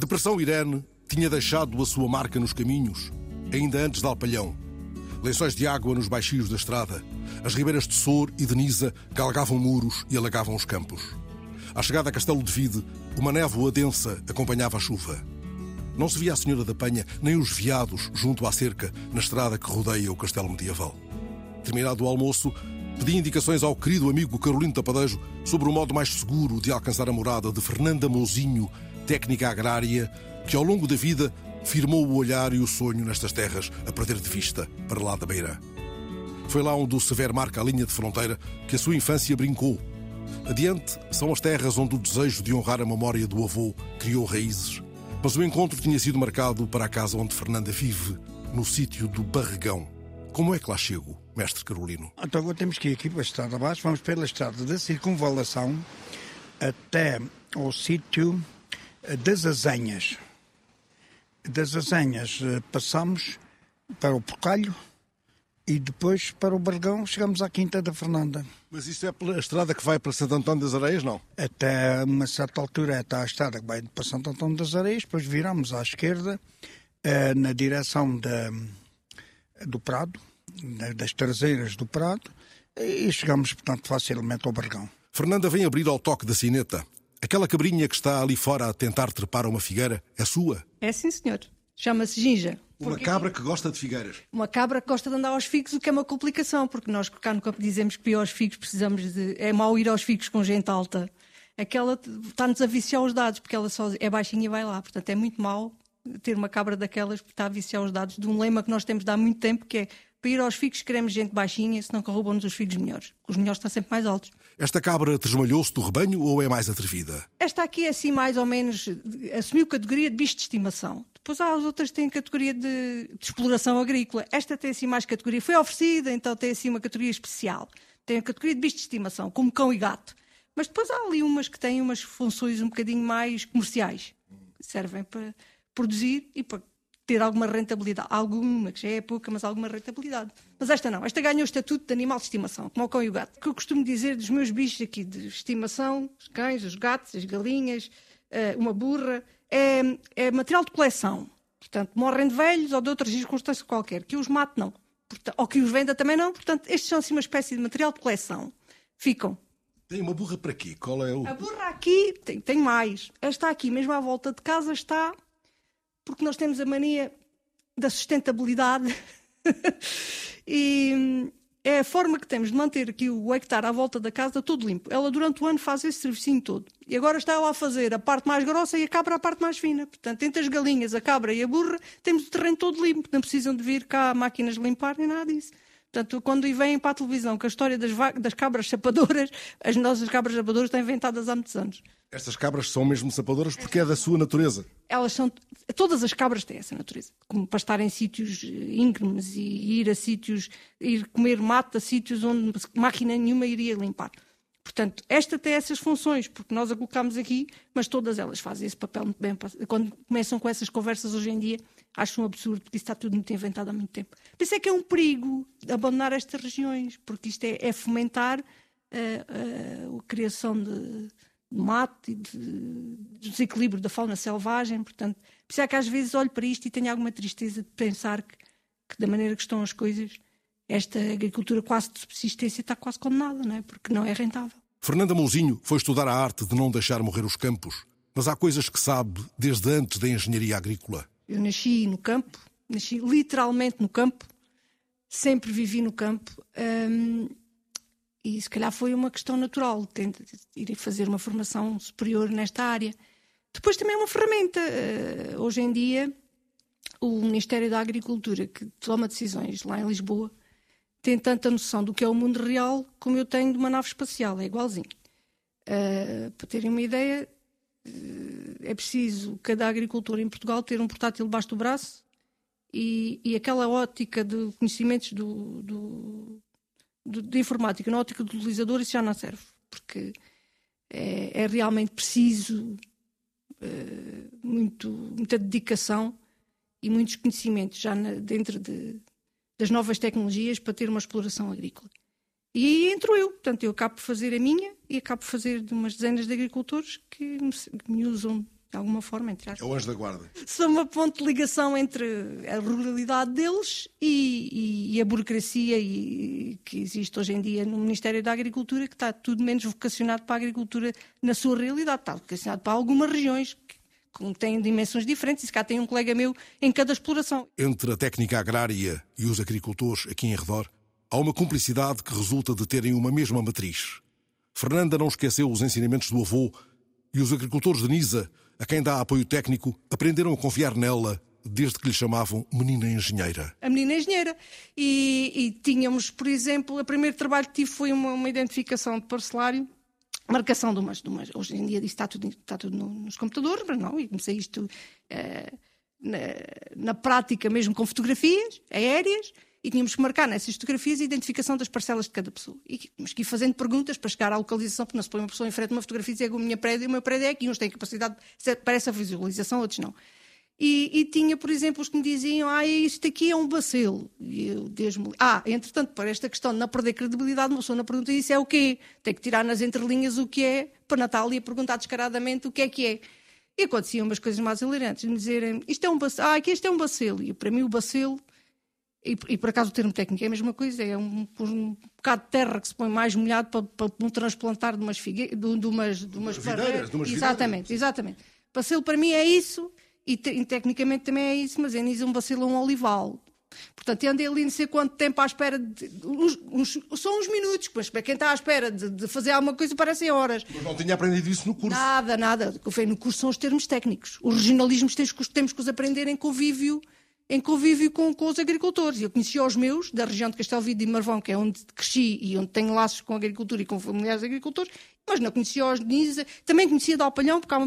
depressão Irene tinha deixado a sua marca nos caminhos, ainda antes de Alpalhão. Lençóis de água nos baixios da estrada. As ribeiras de Sor e de Nisa galgavam muros e alagavam os campos. À chegada a Castelo de Vide, uma névoa densa acompanhava a chuva. Não se via a Senhora da Penha nem os veados junto à cerca, na estrada que rodeia o castelo medieval. Terminado o almoço, pedi indicações ao querido amigo Carolino Tapadejo sobre o modo mais seguro de alcançar a morada de Fernanda Mouzinho, técnica agrária, que ao longo da vida firmou o olhar e o sonho nestas terras a perder de vista para lá da beira. Foi lá onde o Severo marca a linha de fronteira que a sua infância brincou. Adiante são as terras onde o desejo de honrar a memória do avô criou raízes mas o encontro tinha sido marcado para a casa onde Fernanda vive, no sítio do Barregão. Como é que lá chego, mestre Carolino? Então agora temos que ir aqui para a estrada abaixo, vamos pela estrada da circunvalação até ao sítio das Azenhas. Das Azenhas eh, passamos para o Porcalho, e depois para o Bargão chegamos à Quinta da Fernanda. Mas isso é pela estrada que vai para Santo Antônio das Areias, não? Até uma certa altura está a estrada que vai para Santo Antônio das Areias, depois viramos à esquerda eh, na direção da, do Prado, das traseiras do Prado, e chegamos, portanto, facilmente ao Bargão. Fernanda vem abrir ao toque da sineta. Aquela cabrinha que está ali fora a tentar trepar a uma figueira é sua? É sim, senhor. Chama-se Ginja. Uma porque... cabra que gosta de figueiras. Uma cabra que gosta de andar aos figos, o que é uma complicação, porque nós cá no campo dizemos que ir aos figos precisamos de. É mau ir aos figos com gente alta. Aquela está-nos a viciar os dados, porque ela só é baixinha e vai lá. Portanto, é muito mau ter uma cabra daquelas porque está a viciar os dados de um lema que nós temos de há muito tempo, que é para ir aos figos queremos gente baixinha, senão corroubam-nos os figos melhores. Os melhores estão sempre mais altos. Esta cabra desmalhou-se do rebanho ou é mais atrevida? Esta aqui é assim mais ou menos, assumiu categoria de bicho de estimação. Depois há as outras que têm categoria de, de, exploração agrícola. Esta tem assim mais categoria. Foi oferecida, então tem assim uma categoria especial. Tem a categoria de bicho de estimação, como cão e gato. Mas depois há ali umas que têm umas funções um bocadinho mais comerciais. Servem para produzir e para ter alguma rentabilidade. Alguma, que já é pouca, mas alguma rentabilidade. Mas esta não. Esta ganhou o estatuto de animal de estimação, como o cão e o gato. O que eu costumo dizer dos meus bichos aqui de estimação, os cães, os gatos, as galinhas, eh, uma burra, é, é material de coleção. Portanto, morrem de velhos ou de outras circunstâncias qualquer. Que os mate, não. Portanto, ou que os venda também não. Portanto, estes são assim uma espécie de material de coleção. Ficam. Tem uma burra para quê? Qual é o. A burra aqui tem, tem mais. Esta aqui, mesmo à volta de casa, está porque nós temos a mania da sustentabilidade e é a forma que temos de manter aqui o hectare à volta da casa todo limpo. Ela durante o ano faz esse serviço todo. E agora está ela a fazer a parte mais grossa e a cabra a parte mais fina. Portanto, entre as galinhas, a cabra e a burra, temos o terreno todo limpo. Não precisam de vir cá máquinas limpar nem nada disso. Portanto, quando vêm para a televisão com a história das, das cabras sapadoras, as nossas cabras sapadoras estão inventadas há muitos anos. Estas cabras são mesmo sapadoras porque é da sua natureza. Elas são. Todas as cabras têm essa natureza. Como para estar em sítios íngremes e ir a sítios. ir comer mato a sítios onde máquina nenhuma iria limpar. Portanto, esta tem essas funções, porque nós a colocamos aqui, mas todas elas fazem esse papel muito bem. Quando começam com essas conversas hoje em dia, acho um absurdo, porque isso está tudo muito inventado há muito tempo. Por isso é que é um perigo abandonar estas regiões, porque isto é, é fomentar uh, uh, a criação de mato e de, desequilíbrio da fauna selvagem. Portanto, por isso é que às vezes olho para isto e tenho alguma tristeza de pensar que, que da maneira que estão as coisas, esta agricultura quase de subsistência está quase condenada, não é? porque não é rentável. Fernanda Mouzinho foi estudar a arte de não deixar morrer os campos, mas há coisas que sabe desde antes da engenharia agrícola. Eu nasci no campo, nasci literalmente no campo, sempre vivi no campo. Hum, e se calhar foi uma questão natural, ir fazer uma formação superior nesta área. Depois também é uma ferramenta. Uh, hoje em dia, o Ministério da Agricultura, que toma decisões lá em Lisboa, tem tanta noção do que é o mundo real como eu tenho de uma nave espacial, é igualzinho. Uh, para terem uma ideia, uh, é preciso cada agricultor em Portugal ter um portátil debaixo do braço e, e aquela ótica de conhecimentos do, do de, de informática na ótica do utilizador, isso já não serve, porque é, é realmente preciso é, muito, muita dedicação e muitos conhecimentos já na, dentro de, das novas tecnologias para ter uma exploração agrícola. E aí entro eu, portanto, eu acabo por fazer a minha e acabo por fazer de umas dezenas de agricultores que me, que me usam de alguma forma, entre É o anjo da guarda. Sou uma ponte de ligação entre a ruralidade deles e, e, e, a burocracia e, que existe hoje em dia no Ministério da Agricultura, que está tudo menos vocacionado para a agricultura na sua realidade, está vocacionado para algumas regiões que têm dimensões diferentes, e se cá tem um colega meu em cada exploração. Entre a técnica agrária e os agricultores aqui em redor, há uma cumplicidade que resulta de terem uma mesma matriz. Fernanda não esqueceu os ensinamentos do avô e os agricultores de Nisa a quem dá apoio técnico, aprenderam a confiar nela desde que lhe chamavam menina engenheira. A menina engenheira. E, e tínhamos, por exemplo, o primeiro trabalho que tive foi uma, uma identificação de parcelário, marcação de umas, de umas, Hoje em dia está tudo, está tudo nos computadores, mas não, e comecei isto uh, na, na prática mesmo com fotografias aéreas e tínhamos que marcar nessas fotografias a identificação das parcelas de cada pessoa. E tínhamos que ir fazendo perguntas para chegar à localização, porque não se põe uma pessoa em frente a uma fotografia e dizer que o meu prédio, o meu prédio é aqui, uns têm capacidade para essa visualização, outros não. E, e, tinha, por exemplo, os que me diziam: Ah, isto aqui é um bacilo. E eu, desde Ah, entretanto, para esta questão de não perder credibilidade, uma pessoa na pergunta isso é o quê? Tem que tirar nas entrelinhas o que é, para Natália perguntar descaradamente o que é que é. E aconteciam umas coisas mais hilarantes, me dizerem: Isto é um bacilo. Ah, aqui este é um bacilo. E para mim, o bacilo e, e, por acaso o termo técnico é a mesma coisa, é um, um bocado de terra que se põe mais molhado para, para um transplantar de umas figueiras, de, de, umas, de umas videiras, de umas Exatamente, videiras. exatamente. Bacilo para mim é isso, e, te, e tecnicamente também é isso, mas é nisso um bacilo um olival. Portanto, andei ali não sei quanto tempo à espera de. Uns, uns, são uns minutos, mas para quem está à espera de, de, fazer alguma coisa parecem horas. Mas não tinha aprendido isso no curso. Nada, nada. O que eu no curso são os termos técnicos. Os regionalismos temos, temos que os aprender em convívio em convívio com, com, os agricultores. Eu conhecia os meus, da região de Castelvide e Marvão, que é onde cresci e onde tenho laços com a agricultura e com familiares agricultores, mas não conhecia os Nisa. Também conhecia de Alpalhão, porque há,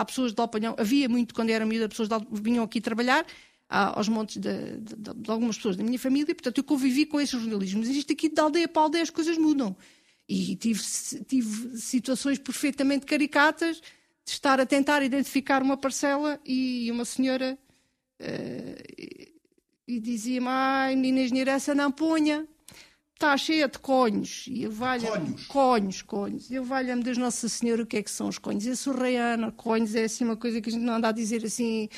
há, pessoas de Alpalhão, havia muito quando era miúda, pessoas de Alpalhão, vinham aqui trabalhar, aos montes de, de, de, de, algumas pessoas da minha família, portanto eu convivi com esses jornalismos. Isto aqui de aldeia para aldeia as coisas mudam. E tive, tive situações perfeitamente caricatas de estar a tentar identificar uma parcela e uma senhora Uh, e dizia-me, ai, menina engenheira, essa não punha, está cheia de conhos. E eu valha conhos. conhos, conhos. Eu valha-me Deus Nossa Senhora o que é que são os conhos. Eu sou reiana, conhos é assim uma coisa que a gente não anda a dizer assim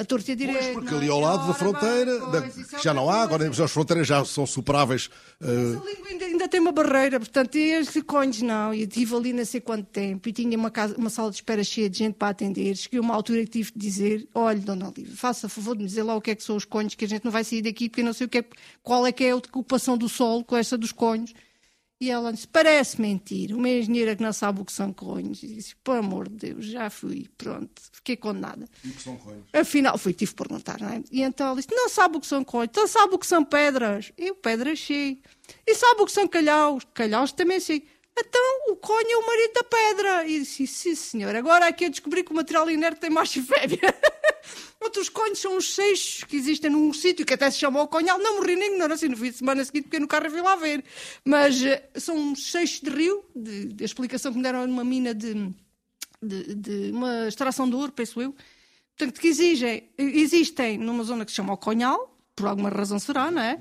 a torta direita. Pois, porque ali ao lado da fronteira, da, que já não há, agora as fronteiras já são superáveis. Uh... a língua ainda, ainda, tem uma barreira, portanto, este conhos não. E estive ali não sei quanto tempo e tinha uma, casa, uma sala de espera cheia de gente para atender. Cheguei a uma altura que tive de dizer: olha, dona Olivia, faça favor de me dizer lá o que é que são os conhos, que a gente não vai sair daqui porque eu não sei o que é, qual é que é a ocupação do sol com essa dos conhos. E ela disse: parece mentira. Uma engenheira que não sabe o que são conhos. E disse: por amor de Deus, já fui, pronto, fiquei condenada. E o que são conhos? Afinal, fui, tive que perguntar, não é? E então ela disse: não sabe o que são conhos, então sabe o que são pedras. Eu, pedras, sei. E sabe o que são calhaus? Calhaus também sei. Então, o conho é o marido da pedra. E disse: sim, senhor, agora aqui eu descobri que o material inerte tem mais fébia. Outros conhos são os seixos que existem num sítio que até se chama o conhal. Não morri nem ignorância no fim de semana seguinte, porque no carro fui lá ver. Mas uh, são uns seixos de rio, de, de, explicação que me deram numa mina de, de, de, uma extração de ouro, penso eu. Portanto, que exigem, existem numa zona que se chama o Conhal, por alguma razão será, não é?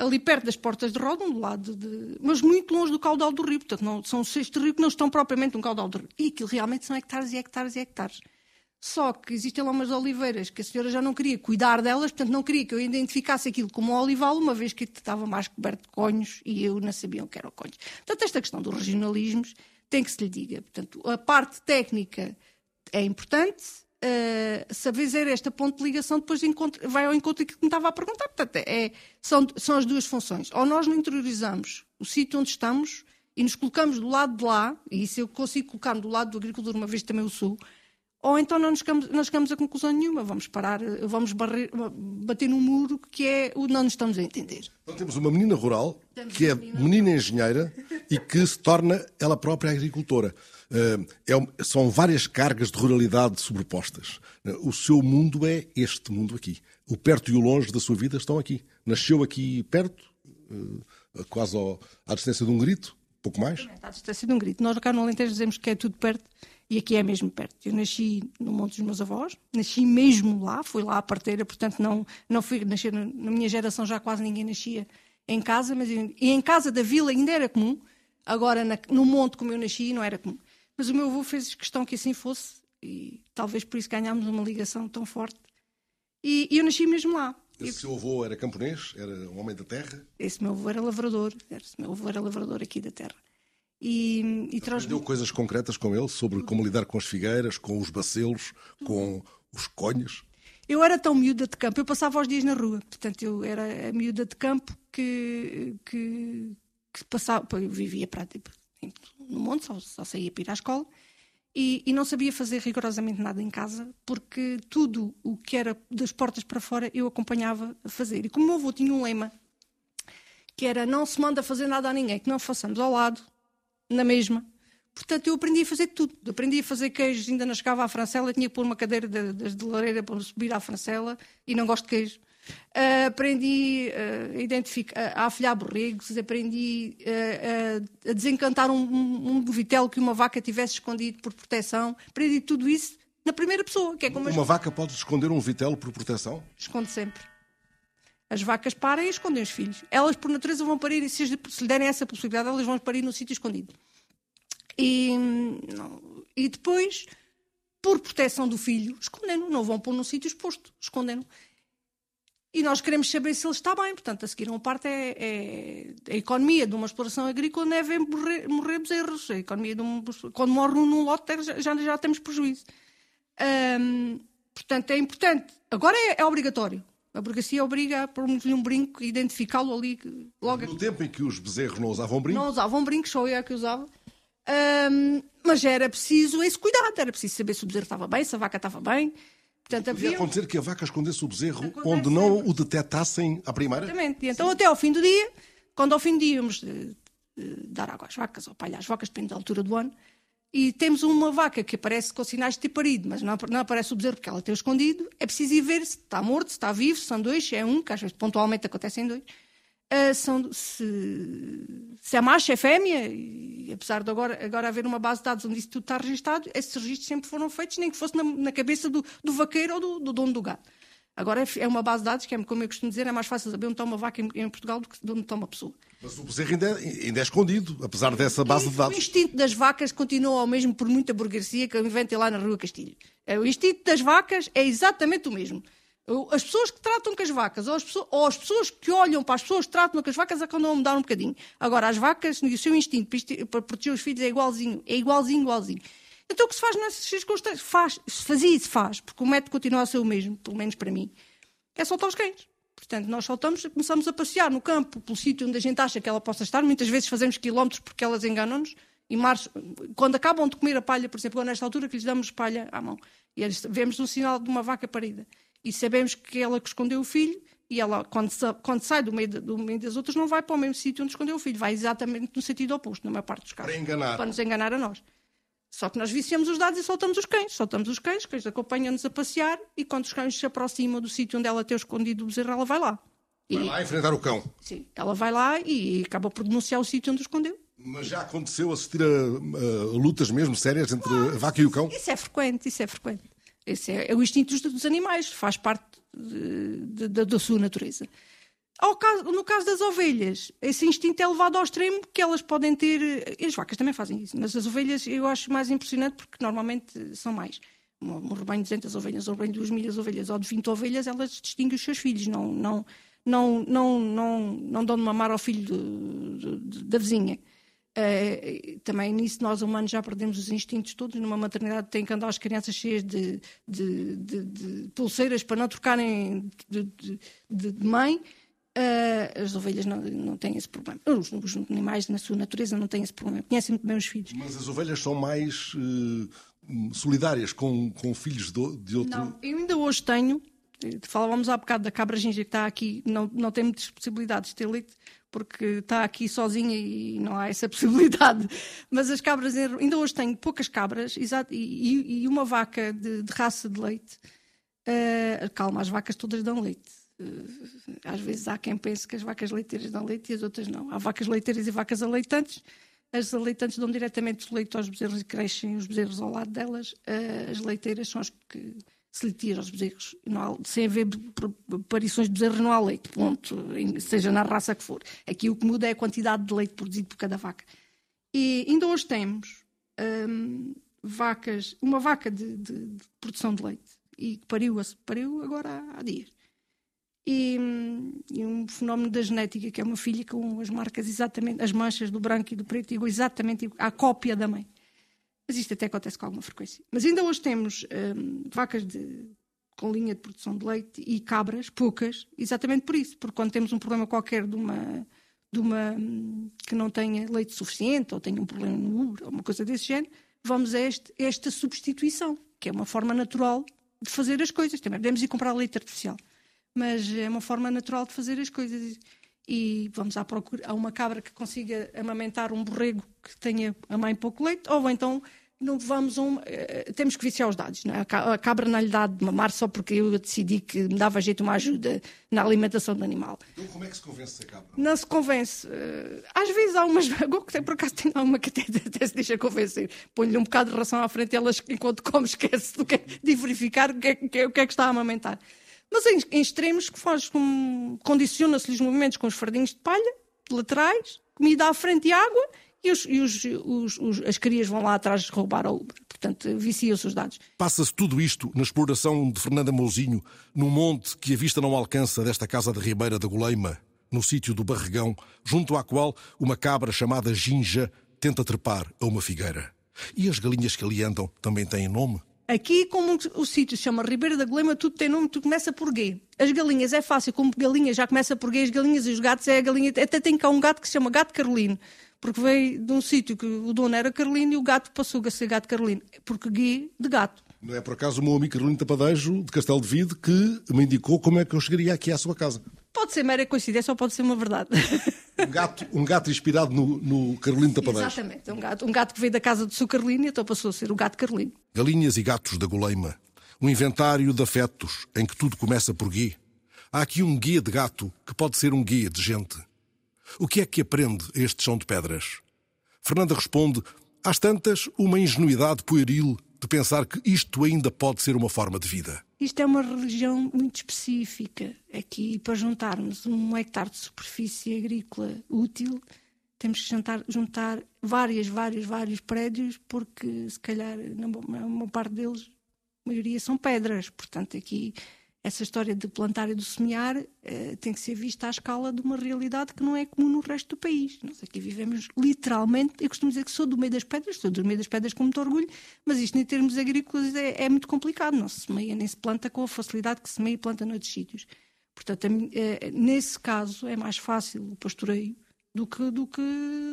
Ali perto das portas de Rodon, do lado de. Mas muito longe do caudal do rio. Portanto, não, são seixos de rio que não estão propriamente no caudal do rio. E aquilo realmente são hectares e hectares e hectares. Só que existem lá umas oliveiras que a senhora já não queria cuidar delas, portanto não queria que eu identificasse aquilo como um olival, uma vez que estava mais coberto de conhos e eu não sabia o que eram conhos. Portanto, esta questão dos regionalismos tem que se lhe diga. Portanto, a parte técnica é importante, uh, saber dizer esta ponto de ligação depois vai ao encontro que me estava a perguntar. Portanto, é, são, são as duas funções. Ou nós não interiorizamos o sítio onde estamos e nos colocamos do lado de lá, e isso eu consigo colocar-me do lado do agricultor, uma vez também o sou, ou então não nos chegamos, não chegamos a conclusão nenhuma, vamos parar, vamos barrer, bater num muro que é o não nos estamos a entender. Então temos uma menina rural, temos que é menina, menina engenheira e que se torna ela própria agricultora. Uh, é, são várias cargas de ruralidade sobrepostas. Uh, o seu mundo é este mundo aqui. O perto e o longe da sua vida estão aqui. Nasceu aqui perto, uh, quase ao, à distância de um grito, pouco mais. À distância de um grito. Nós cá no Alentejo dizemos que é tudo perto e aqui é mesmo perto. Eu nasci no Monte dos meus avós, nasci mesmo lá, fui lá à parteira, portanto não, não fui nascer, na minha geração já quase ninguém nascia em casa, mas e em casa da vila ainda era comum, agora na, no monte como eu nasci não era comum. Mas o meu avô fez questão que assim fosse e talvez por isso ganhámos uma ligação tão forte. E, e eu nasci mesmo lá. Esse seu avô era camponês? Era um homem da terra? Esse meu avô era lavrador. Esse meu avô era lavrador aqui da terra. E, e Aprendeu coisas concretas com ele sobre como lidar com as figueiras, com os bacelos, com os conhos? Eu era tão miúda de campo, eu passava os dias na rua. Portanto, eu era a miúda de campo que, que, que passava. Eu vivia para, tipo, no monte, só, só saía para ir à escola. E, e, não sabia fazer rigorosamente nada em casa, porque tudo o que era das portas para fora eu acompanhava a fazer. E como o meu avô tinha um lema, que era não se manda fazer nada a ninguém, que não façamos ao lado, na mesma. Portanto, eu aprendi a fazer tudo. Aprendi a fazer queijos, ainda não chegava à francela, tinha que pôr uma cadeira de, de, de lareira para subir à francela e não gosto de queijo. Uh, aprendi uh, a, identificar, a afilhar borregos, aprendi uh, a desencantar um, um, um vitelo que uma vaca tivesse escondido por proteção. Aprendi tudo isso na primeira pessoa. Que é como uma as... vaca pode esconder um vitelo por proteção? Esconde sempre. As vacas param e escondem os filhos. Elas, por natureza, vão parir, e se, se lhe derem essa possibilidade, elas vão parir no sítio escondido. E, não, e depois, por proteção do filho, escondem-no. Não vão pôr num sítio exposto, escondem-no. E nós queremos saber se ele está bem. Portanto, a seguir uma parte é, é a economia de uma exploração agrícola não é ver morrer, morrer bezerros. A economia de um, quando morre um num lote já, já temos prejuízo. portanto, é importante. Agora é, é, obrigatório. A burguesia obriga a pôr-lhe um brinco e identificá-lo ali logo. No tempo em que os bezerros não usavam brinco? Não usavam brinco, só eu é que usava. Mas era preciso esse cuidado, era preciso saber se o bezerro estava bem, se a vaca estava bem. Portanto, havia... acontecer que a vaca escondesse o bezerro Acontece onde não sempre. o detectassem à primeira? Exatamente. E então, Sim. até ao fim do dia, quando ao fim do dia íamos uh, dar água às vacas, ou palha às vacas, depende da altura do ano, e temos uma vaca que aparece com sinais de ter parido, mas não, não aparece o bezerro porque ela tem escondido, é preciso ir ver se está morto, se está vivo, se são dois, se é um, que às vezes pontualmente acontecem dois uh, são, se, se é macho, é fêmea, apesar de agora, agora haver uma base de dados onde isso tudo está registado, esses registros sempre foram feitos, nem que fosse na, na cabeça do, do, vaqueiro ou do, do, dono do gado. Agora é, é, uma base de dados que, é, como eu costumo dizer, é mais fácil saber onde está uma vaca em, Portugal do que onde está uma pessoa. Mas o bezerro ainda, é, ainda é escondido, apesar dessa base e de dados. O instinto das vacas continua ao mesmo por muita burguesia que inventem lá na Rua Castilho. É, o instinto das vacas é exatamente o mesmo. As pessoas que tratam com as vacas, ou as, pessoas, ou as pessoas que olham para as pessoas que tratam com as vacas, é andam a mudar um bocadinho. Agora, as vacas, o seu instinto para proteger os filhos é igualzinho, é igualzinho, igualzinho. Então, o que se faz nessas circunstâncias? Faz, se fazia e se faz, porque o método continua a ser o mesmo, pelo menos para mim, é soltar os cães. Portanto, nós soltamos, começamos a passear no campo, pelo sítio onde a gente acha que ela possa estar. Muitas vezes fazemos quilómetros porque elas enganam-nos. E quando acabam de comer a palha, por exemplo, nesta altura que lhes damos palha à mão, e vemos um sinal de uma vaca parida e sabemos que ela que escondeu o filho e ela, quando, quando sai do meio, de, do meio, das outras, não vai para o mesmo sítio onde escondeu o filho, vai exatamente no sentido oposto, na maior parte dos casos. Para enganar. Para nos enganar a nós. Só que nós viciamos os dados e soltamos os cães. Soltamos os cães, os cães acompanham-nos a passear e quando os cães se aproximam do sítio onde ela tem escondido o bezerro, ela vai lá. Vai e... lá enfrentar o cão. Sim, ela vai lá e acaba por denunciar o sítio onde o escondeu. Mas já aconteceu assistir a, a, lutas mesmo sérias entre a vaca e o cão? Isso é frequente, isso é frequente. Esse é, é o instinto dos, dos, animais, faz parte de, de, da sua natureza. Caso, no caso das ovelhas, esse instinto é levado ao extremo que elas podem ter. E as vacas também fazem isso, mas as ovelhas eu acho mais impressionante porque normalmente são mais. Um, um rebanho de 200 ovelhas, um rebanho de 2 mil ovelhas ou de 20 ovelhas, elas distinguem os seus filhos, não, não, não, não, não, não dão de mamar ao filho da vizinha. Uh, também nisso nós humanos já perdemos os instintos todos. Numa maternidade tem que andar as crianças cheias de, de, de, de pulseiras para não trocarem de, mãe. Uh, as ovelhas não, não têm esse problema. Os, os, animais, na sua natureza, não têm esse problema. Conhecem muito bem os filhos. Mas as ovelhas são mais uh, solidárias com, com filhos de, outro. Não, eu ainda hoje tenho. Falávamos há bocado da cabra ginja que está aqui, não, não tem muitas possibilidades de ter leite porque está aqui sozinha e não há essa possibilidade. Mas as cabras, ainda hoje tenho poucas cabras exato, e, e uma vaca de, de, raça de leite. Uh, calma, as vacas todas dão leite. Uh, às vezes há quem pense que as vacas leiteiras dão leite e as outras não. Há vacas leiteiras e vacas aleitantes. As aleitantes dão diretamente o leite aos bezerros e crescem os bezerros ao lado delas. Uh, as leiteiras são as que se lhe tira aos bezerros, há, sem haver aparições de bezerros, não há leite, ponto, seja na raça que for. Aqui o que muda é a quantidade de leite produzido por cada vaca. E ainda hoje temos hum, vacas, uma vaca de, de, de produção de leite e pariu, pariu agora há, há dias. E, e, um fenómeno da genética, que é uma filha com as marcas exatamente, as manchas do branco e do preto, igual, exatamente a cópia da mãe. Mas isto até acontece com alguma frequência. Mas ainda hoje temos hum, vacas de, com linha de produção de leite e cabras, poucas, exatamente por isso, porque quando temos um problema qualquer de uma, de uma hum, que não tenha leite suficiente ou tenha um problema no útero, ou uma coisa desse género, vamos a este, esta substituição, que é uma forma natural de fazer as coisas. Também podemos ir comprar leite artificial mas é uma forma natural de fazer as coisas. E vamos à procura a uma cabra que consiga amamentar um borrego que tenha a mãe pouco leite, ou então não vamos um, uh, temos que viciar os dados. Não é? A cabra não lhe dá de mamar só porque eu decidi que me dava jeito uma ajuda na alimentação do animal. Então como é que se convence a cabra? Não se convence. Uh, às vezes há umas. Por acaso tem uma que até, até se deixa convencer. Põe-lhe um bocado de ração à frente elas, enquanto come, esquece do que, é, de verificar o que, é, o que é que está a amamentar. Mas em, em extremos que faz com, condiciona-se-lhe os movimentos com os fardinhos de palha, laterais, comida à frente e água, e, os, e os, os, as crias vão lá atrás roubar ao Uber. Portanto, vicia-se os dados. Passa-se tudo isto na exploração de Fernanda Mouzinho, num monte que a vista não alcança desta casa de Ribeira da Goleima, no sítio do Barregão, junto à qual uma cabra chamada Ginja tenta trepar a uma figueira. E as galinhas que ali andam também têm nome? Aqui, como o sítio se chama Ribeira da Golema, tudo tem nome, tudo começa por G. As galinhas é fácil, como galinha já começa por G, as galinhas e os gatos é a galinha. Até tem cá um gato que se chama Gato Carolino, porque veio de um sítio que o dono era Carolino e o gato passou a ser Gato Carolino, porque G de gato. Não é por acaso o meu amigo Carolino Tapadejo, de Castelo de Vide, que me indicou como é que eu chegaria aqui à sua casa. Pode ser mera coincidência ou pode ser uma verdade. Um gato, um gato inspirado no, no Carolino Tapadejo. Exatamente, um gato, um gato que veio da casa do seu Carolino e então passou a ser o gato Carolino. Galinhas e gatos da Goleima. Um inventário de afetos em que tudo começa por guia. Há aqui um guia de gato que pode ser um guia de gente. O que é que aprende este chão de pedras? Fernanda responde: às tantas, uma ingenuidade pueril de pensar que isto ainda pode ser uma forma de vida. Isto é uma região muito específica. Aqui, para juntarmos um hectare de superfície agrícola útil, temos que juntar, juntar várias, vários, vários prédios, porque se calhar, uma parte deles, a maioria são pedras. Portanto, aqui essa história de plantar e de semear uh, tem que ser vista à escala de uma realidade que não é comum no resto do país. Nós aqui vivemos literalmente, eu costumo dizer que sou do meio das pedras, sou do meio das pedras com muito orgulho, mas isto em termos agrícolas é, é muito complicado. Não se semeia nem se planta com a facilidade que se semeia e planta noutros sítios. Portanto, é, nesse caso é mais fácil o pastoreio do que, do que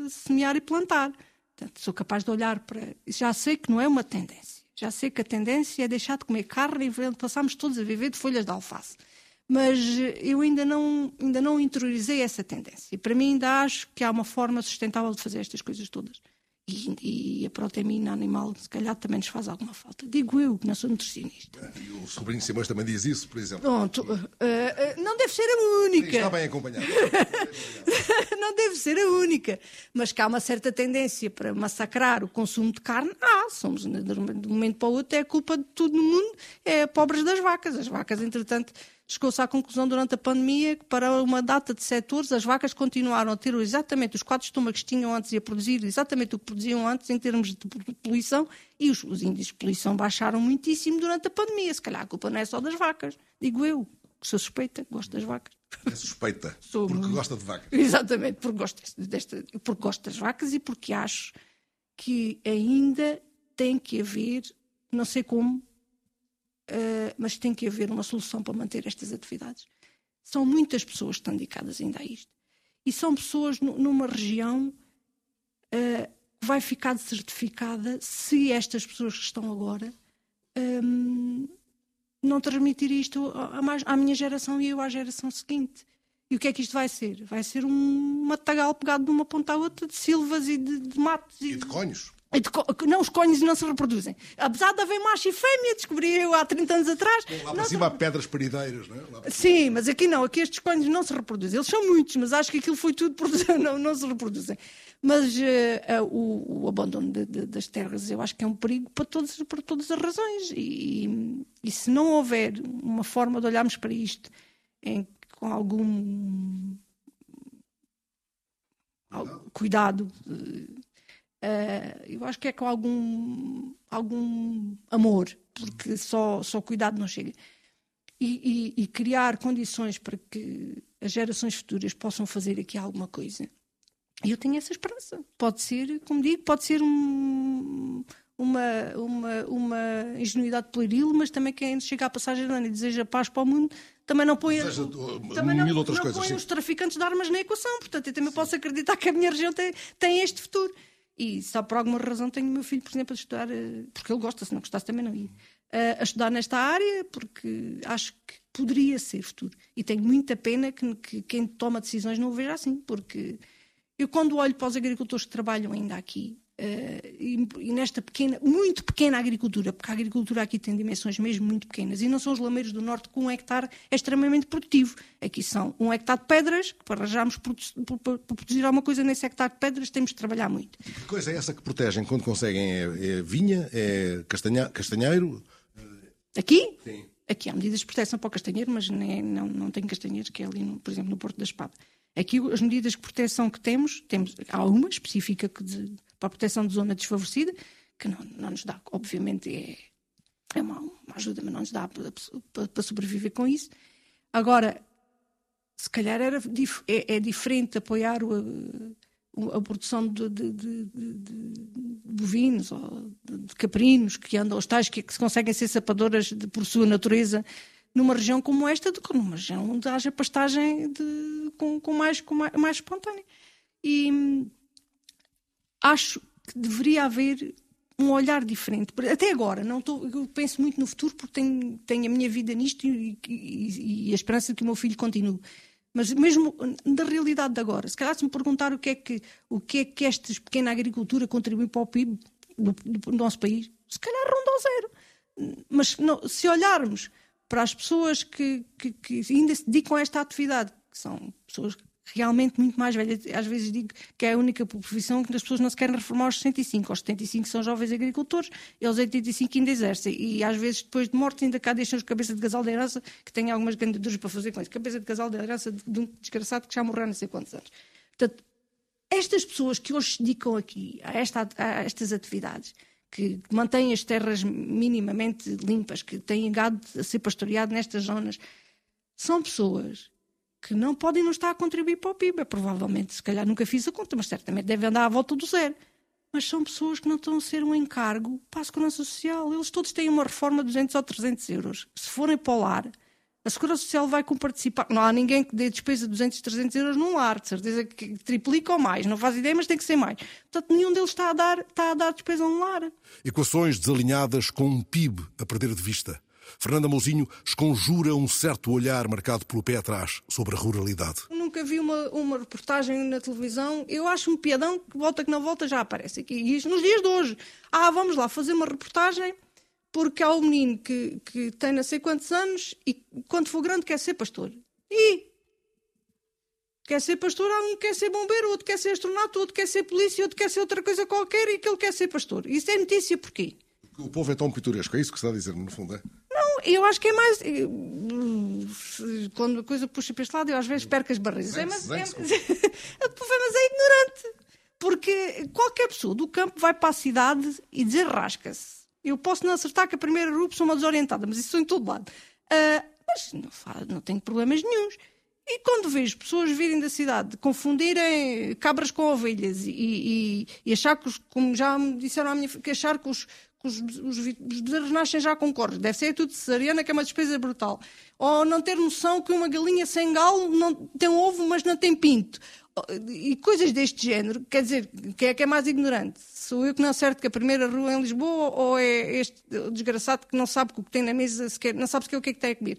semear e plantar. Portanto, sou capaz de olhar para. Já sei que não é uma tendência já sei que a tendência é deixar de comer carne e passamos todos a viver de folhas de alface. Mas eu ainda não, ainda não interiorizei essa tendência. E para mim ainda acho que há uma forma sustentável de fazer estas coisas todas. E, e, a proteína animal, se calhar, também nos faz alguma falta. Digo eu, que não sou nutricionista. E o sobrinho Simões também diz isso, por exemplo. Pronto. Uh, uh, não deve ser a única. Sim, está bem acompanhado. não deve ser a única. Mas que há uma certa tendência para massacrar o consumo de carne. Ah, somos, de um momento para o outro, é culpa de tudo no mundo, é pobres das vacas. As vacas, entretanto chegou-se à conclusão durante a pandemia que para uma data de setores as vacas continuaram a ter exatamente os quatro estômagos que tinham antes e a produzir exatamente o que produziam antes em termos de poluição e os, os índices de poluição baixaram muitíssimo durante a pandemia. Se calhar a culpa não é só das vacas, digo eu, que sou suspeita, gosto das vacas. É suspeita, sou porque gosta de vacas. Exatamente, porque gosto, desta, porque gosto das vacas e porque acho que ainda tem que haver, não sei como, uh, mas tem que haver uma solução para manter estas atividades. São muitas pessoas que estão dedicadas ainda a isto. E são pessoas numa região uh, que vai ficar certificada se estas pessoas que estão agora um, ehm, não transmitir isto a mais, à minha geração e eu à geração seguinte. E o que é que isto vai ser? Vai ser um matagal pegado de uma ponta à outra de silvas e de, de matos. E, e de conhos. Não, os conhos não se reproduzem. Apesar de haver macho e fêmea, descobri eu há 30 anos atrás. Bom, lá para cima há pedras parideiras, não é? Sim, mas aqui não, aqui estes conhos não se reproduzem. Eles são muitos, mas acho que aquilo foi tudo não, não se reproduzem. Mas uh, uh, o, o, abandono de, de, das terras eu acho que é um perigo para, todos, para todas as razões. E, e, se não houver uma forma de olharmos para isto em, com algum cuidado, cuidado Uh, eu acho que é com algum, algum amor, porque só, só cuidado não chega. E, e, e, criar condições para que as gerações futuras possam fazer aqui alguma coisa. E eu tenho essa esperança. Pode ser, como digo, pode ser um, uma, uma, uma ingenuidade pueril, mas também quem chega à passagem de ano e deseja paz para o mundo também não põe, Deseja, uh, também não, não coisas, põe os traficantes de armas na equação. Portanto, eu também sim. posso acreditar que a minha região tem, tem este futuro. E só por alguma razão tenho o meu filho, por exemplo, a estudar, eh, porque ele gosta, se não gostasse também não ia, a estudar nesta área, porque acho que poderia ser futuro. E tenho muita pena que, que quem toma decisões não o veja assim, porque eu quando olho para os agricultores que trabalham ainda aqui, e, e, nesta pequena, muito pequena agricultura, porque a agricultura aqui tem dimensões mesmo muito pequenas, e não são os lameiros do norte com um hectare é extremamente produtivo. Aqui são um hectare de pedras, que para arranjarmos para produzir alguma coisa nesse hectare de pedras temos de trabalhar muito. Que coisa é essa que protegem quando conseguem? É, é vinha? É castanha, castanheiro? Aqui? Sim. Aqui há medidas de proteção para o castanheiro, mas nem, não, não tem castanheiros, que é ali, no, por exemplo, no Porto da Espada. Aqui as medidas de proteção que temos, temos há uma específica de, para a proteção de zona desfavorecida, que não, não nos dá, obviamente é, é uma, uma, ajuda, mas não nos dá para, para, para, sobreviver com isso. Agora, se calhar era, é, é diferente apoiar o, a produção de, de, de, de, bovinos ou de, caprinos que andam aos tais que, que conseguem ser sapadoras por sua natureza numa região como esta do que numa região onde haja pastagem com, com, mais, com mais, mais espontânea. E acho que deveria haver um olhar diferente. Até agora, não tô, eu penso muito no futuro porque tenho, tenho a minha vida nisto e, e, e, a esperança de que o meu filho continue. Mas mesmo da realidade de agora, se calhar se me perguntar o que é que, o que, é que esta pequena agricultura contribui para o PIB do, do nosso país, se calhar ronda ao zero. Mas não, se olharmos para as pessoas que, que, que ainda se dedicam a esta atividade, que são pessoas realmente muito mais velha. Às vezes digo que é a única profissão que as pessoas não se querem reformar aos 65. Aos 75 são jovens agricultores e aos 85 ainda exercem. E às vezes, depois de morte, ainda cá deixam os cabeça de casal de herança, que têm algumas candidaturas para fazer com isso. Cabeça de casal de herança de um desgraçado que já morreu há não sei quantos anos. Portanto, estas pessoas que hoje se dedicam aqui a, esta, a estas atividades, que mantêm as terras minimamente limpas, que têm gado a ser pastoreado nestas zonas, são pessoas que não podem não estar a contribuir para o PIB. Provavelmente, se calhar nunca fiz a conta, mas certamente deve andar à volta do zero. Mas são pessoas que não estão a ser um encargo para a Segurança Social. Eles todos têm uma reforma de 200 ou 300 euros. Se forem para o lar, a Segurança Social vai participar. Não há ninguém que dê despesa de 200, 300 euros num lar, de certeza que triplica ou mais. Não faz ideia, mas tem que ser mais. Portanto, nenhum deles está a dar, está a dar despesa num lar. Equações desalinhadas com um PIB a perder de vista. Fernanda Mouzinho esconjura um certo olhar marcado pelo pé atrás sobre a ruralidade. Nunca vi uma, uma reportagem na televisão. Eu acho um piadão que volta que não volta já aparece aqui. E isto nos dias de hoje. Ah, vamos lá fazer uma reportagem porque há um menino que, que tem não sei quantos anos e quando for grande quer ser pastor. E quer ser pastor, um quer ser bombeiro, outro quer ser astronauta, outro quer ser polícia, outro quer ser outra coisa qualquer e que ele quer ser pastor. Isso é notícia porquê? O povo é tão pitoresco, é isso que está a dizer, no fundo, é? Não, eu acho que é mais. Quando a coisa puxa para este lado, eu às vezes perco as barreiras. É, mas, é, mas é ignorante. Porque qualquer pessoa do campo vai para a cidade e desenrasca-se. Eu posso não acertar que a primeira rua sou uma desorientada, mas isso sou em todo lado. Uh, mas não, não tenho problemas nenhums. E quando vejo pessoas virem da cidade confundirem cabras com ovelhas e, e, e achar que, os, como já me disseram à minha que achar que os, os, os, os bezerros nascem já com. Deve ser tudo cesariana, que é uma despesa brutal. Ou não ter noção que uma galinha sem galo não tem ovo, mas não tem pinto. E coisas deste género, quer dizer, quem é que é mais ignorante? Sou eu que não acerto que a primeira rua é em Lisboa ou é este desgraçado que não sabe o que tem na mesa, sequer, não sabe sequer o que é que tem a comer?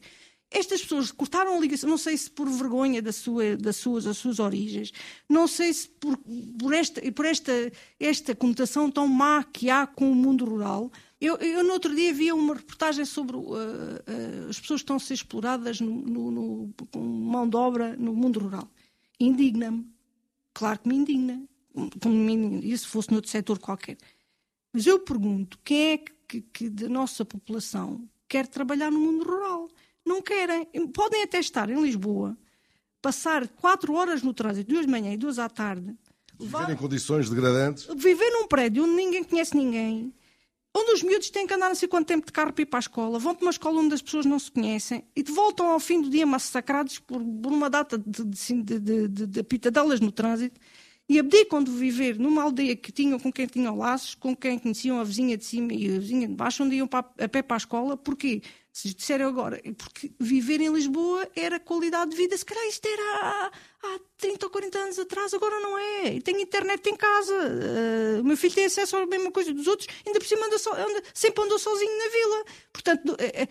Estas pessoas cortaram a ligação, não sei se por vergonha da sua, das, suas, das suas origens, não sei se por, por, esta, por esta, esta conotação tão má que há com o mundo rural. Eu, eu no outro dia vi uma reportagem sobre uh, uh, as pessoas que estão a ser exploradas no, no, no, com mão de obra no mundo rural. Indigna-me. Claro que me indigna. Como me indigna. se fosse noutro setor qualquer. Mas eu pergunto, quem é que, que da nossa população quer trabalhar no mundo rural? Não querem. Podem até estar em Lisboa, passar quatro horas no trânsito, duas de manhã e duas à tarde, Viver em condições degradantes. Viver num prédio onde ninguém conhece ninguém, onde os miúdos têm que andar não sei quanto tempo de carro para ir para a escola, vão para uma escola onde as pessoas não se conhecem e voltam ao fim do dia massacrados por, por uma data de, de, de, de, de pitadelas no trânsito e abdicam de viver numa aldeia que tinham com quem tinham laços, com quem conheciam a vizinha de cima e a vizinha de baixo, onde iam para, a pé para a escola. Porquê? Se disseram agora, porque viver em Lisboa era qualidade de vida, se calhar isto era há, há 30 ou 40 anos atrás, agora não é. E tem internet em casa, uh, o meu filho tem acesso à mesma coisa dos outros, ainda por cima anda, so, anda sempre andou sozinho na vila. Portanto, é, é,